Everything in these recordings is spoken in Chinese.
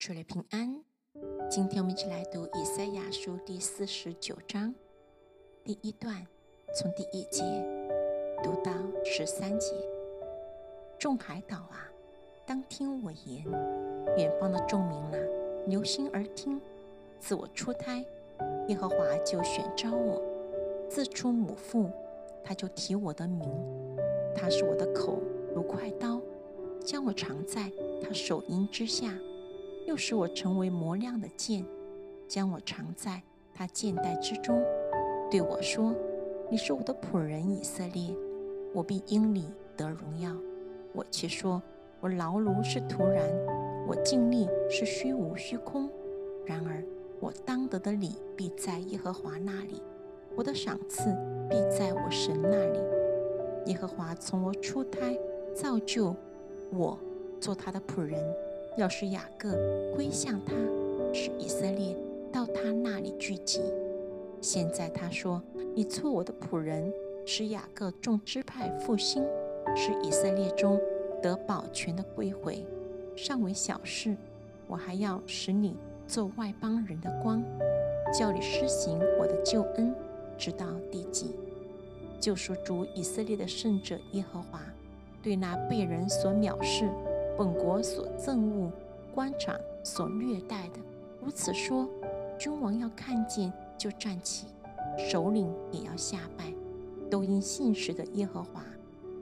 主了平安，今天我们一起来读以赛亚书第四十九章第一段，从第一节读到十三节。众海岛啊，当听我言；远方的众民啊，留心而听。自我出胎，耶和华就选召我；自出母腹，他就提我的名。他是我的口如快刀，将我藏在他手荫之下。又使我成为磨亮的剑，将我藏在他剑带之中，对我说：“你是我的仆人以色列，我必因你得荣耀。”我却说：“我劳碌是徒然，我尽力是虚无虚空。然而我当得的礼必在耶和华那里，我的赏赐必在我神那里。耶和华从我出胎造就我，做他的仆人。”要使雅各归向他，使以色列到他那里聚集。现在他说：“你做我的仆人，使雅各众支派复兴，使以色列中得保全的归回，尚为小事。我还要使你做外邦人的光，叫你施行我的救恩，直到地极。救赎主以色列的圣者耶和华，对那被人所藐视。”本国所憎恶、官场所虐待的，如此说，君王要看见就站起，首领也要下拜，都因信实的耶和华，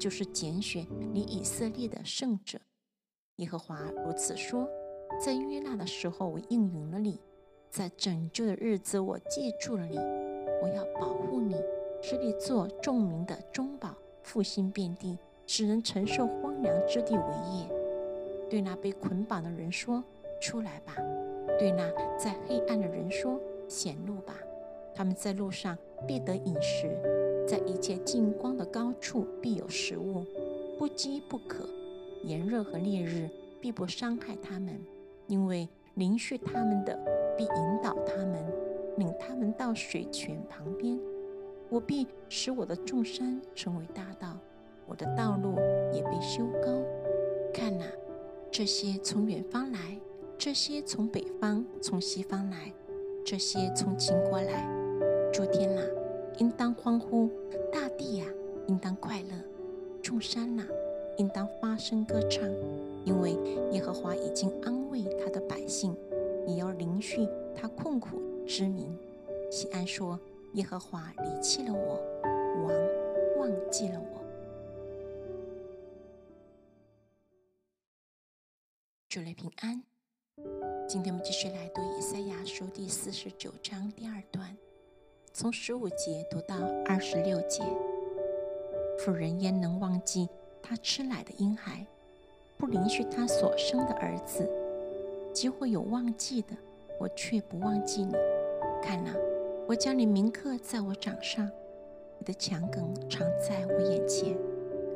就是拣选你以色列的圣者。耶和华如此说：在约纳的时候，我应允了你；在拯救的日子，我记住了你。我要保护你，使你做众民的中保，复兴遍地，使人承受荒凉之地为业。对那被捆绑的人说：“出来吧！”对那在黑暗的人说：“显露吧！”他们在路上必得饮食，在一切近光的高处必有食物，不饥不渴。炎热和烈日必不伤害他们，因为临续他们的必引导他们，领他们到水泉旁边。我必使我的众山成为大道，我的道路也被修高。看哪！这些从远方来，这些从北方、从西方来，这些从秦国来。诸天呐，应当欢呼；大地呀，应当快乐；众山呐，应当发声歌唱，因为耶和华已经安慰他的百姓，也要临续他困苦之民。西安说：“耶和华离弃了我，王忘记了我。”主内平安。今天我们继续来读以赛亚书第四十九章第二段，从十五节读到二十六节。妇人焉能忘记她吃奶的婴孩，不允许她所生的儿子？即或有忘记的，我却不忘记你。看哪，我将你铭刻在我掌上，你的墙梗常在我眼前。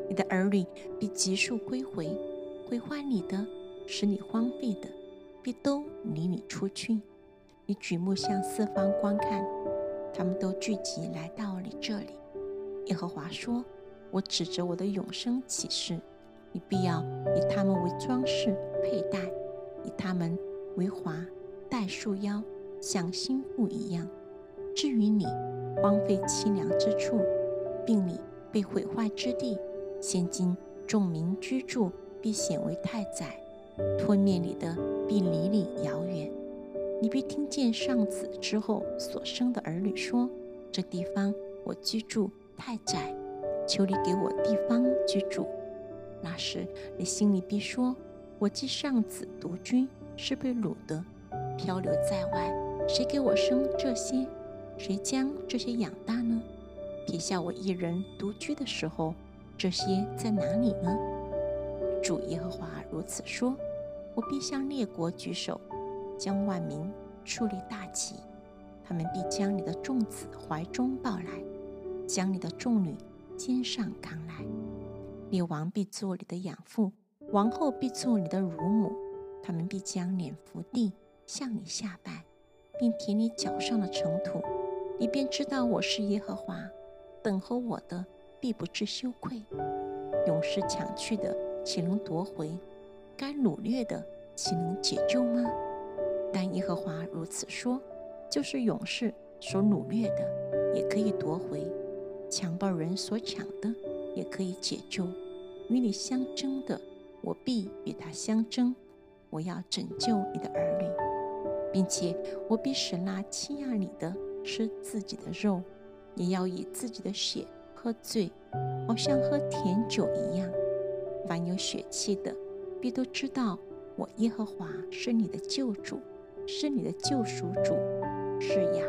你的儿女必急速归回，毁坏你的。使你荒废的，必都离你出去。你举目向四方观看，他们都聚集来到你这里。耶和华说：“我指着我的永生启示，你必要以他们为装饰佩戴，以他们为华戴束腰，像新妇一样。至于你荒废凄凉之处，并你被毁坏之地，现今众民居住，必显为太宰。”吞灭你的必离你遥远，你必听见上子之后所生的儿女说：“这地方我居住太窄，求你给我地方居住。”那时你心里必说：“我既上子独居，是被掳的，漂流在外，谁给我生这些？谁将这些养大呢？撇下我一人独居的时候，这些在哪里呢？”主耶和华如此说：“我必向列国举手，将万民树立大旗，他们必将你的众子怀中抱来，将你的众女肩上扛来。列王必做你的养父，王后必做你的乳母，他们必将脸伏地向你下拜，并舔你脚上的尘土，你便知道我是耶和华。等候我的必不致羞愧，勇士抢去的。岂能夺回？该掳掠的，岂能解救吗？但耶和华如此说，就是勇士所掳掠的，也可以夺回；强暴人所抢的，也可以解救。与你相争的，我必与他相争。我要拯救你的儿女，并且我必使那欺压你的吃自己的肉，也要以自己的血喝醉，好像喝甜酒一样。凡有血气的，必都知道我耶和华是你的救主，是你的救赎主，是雅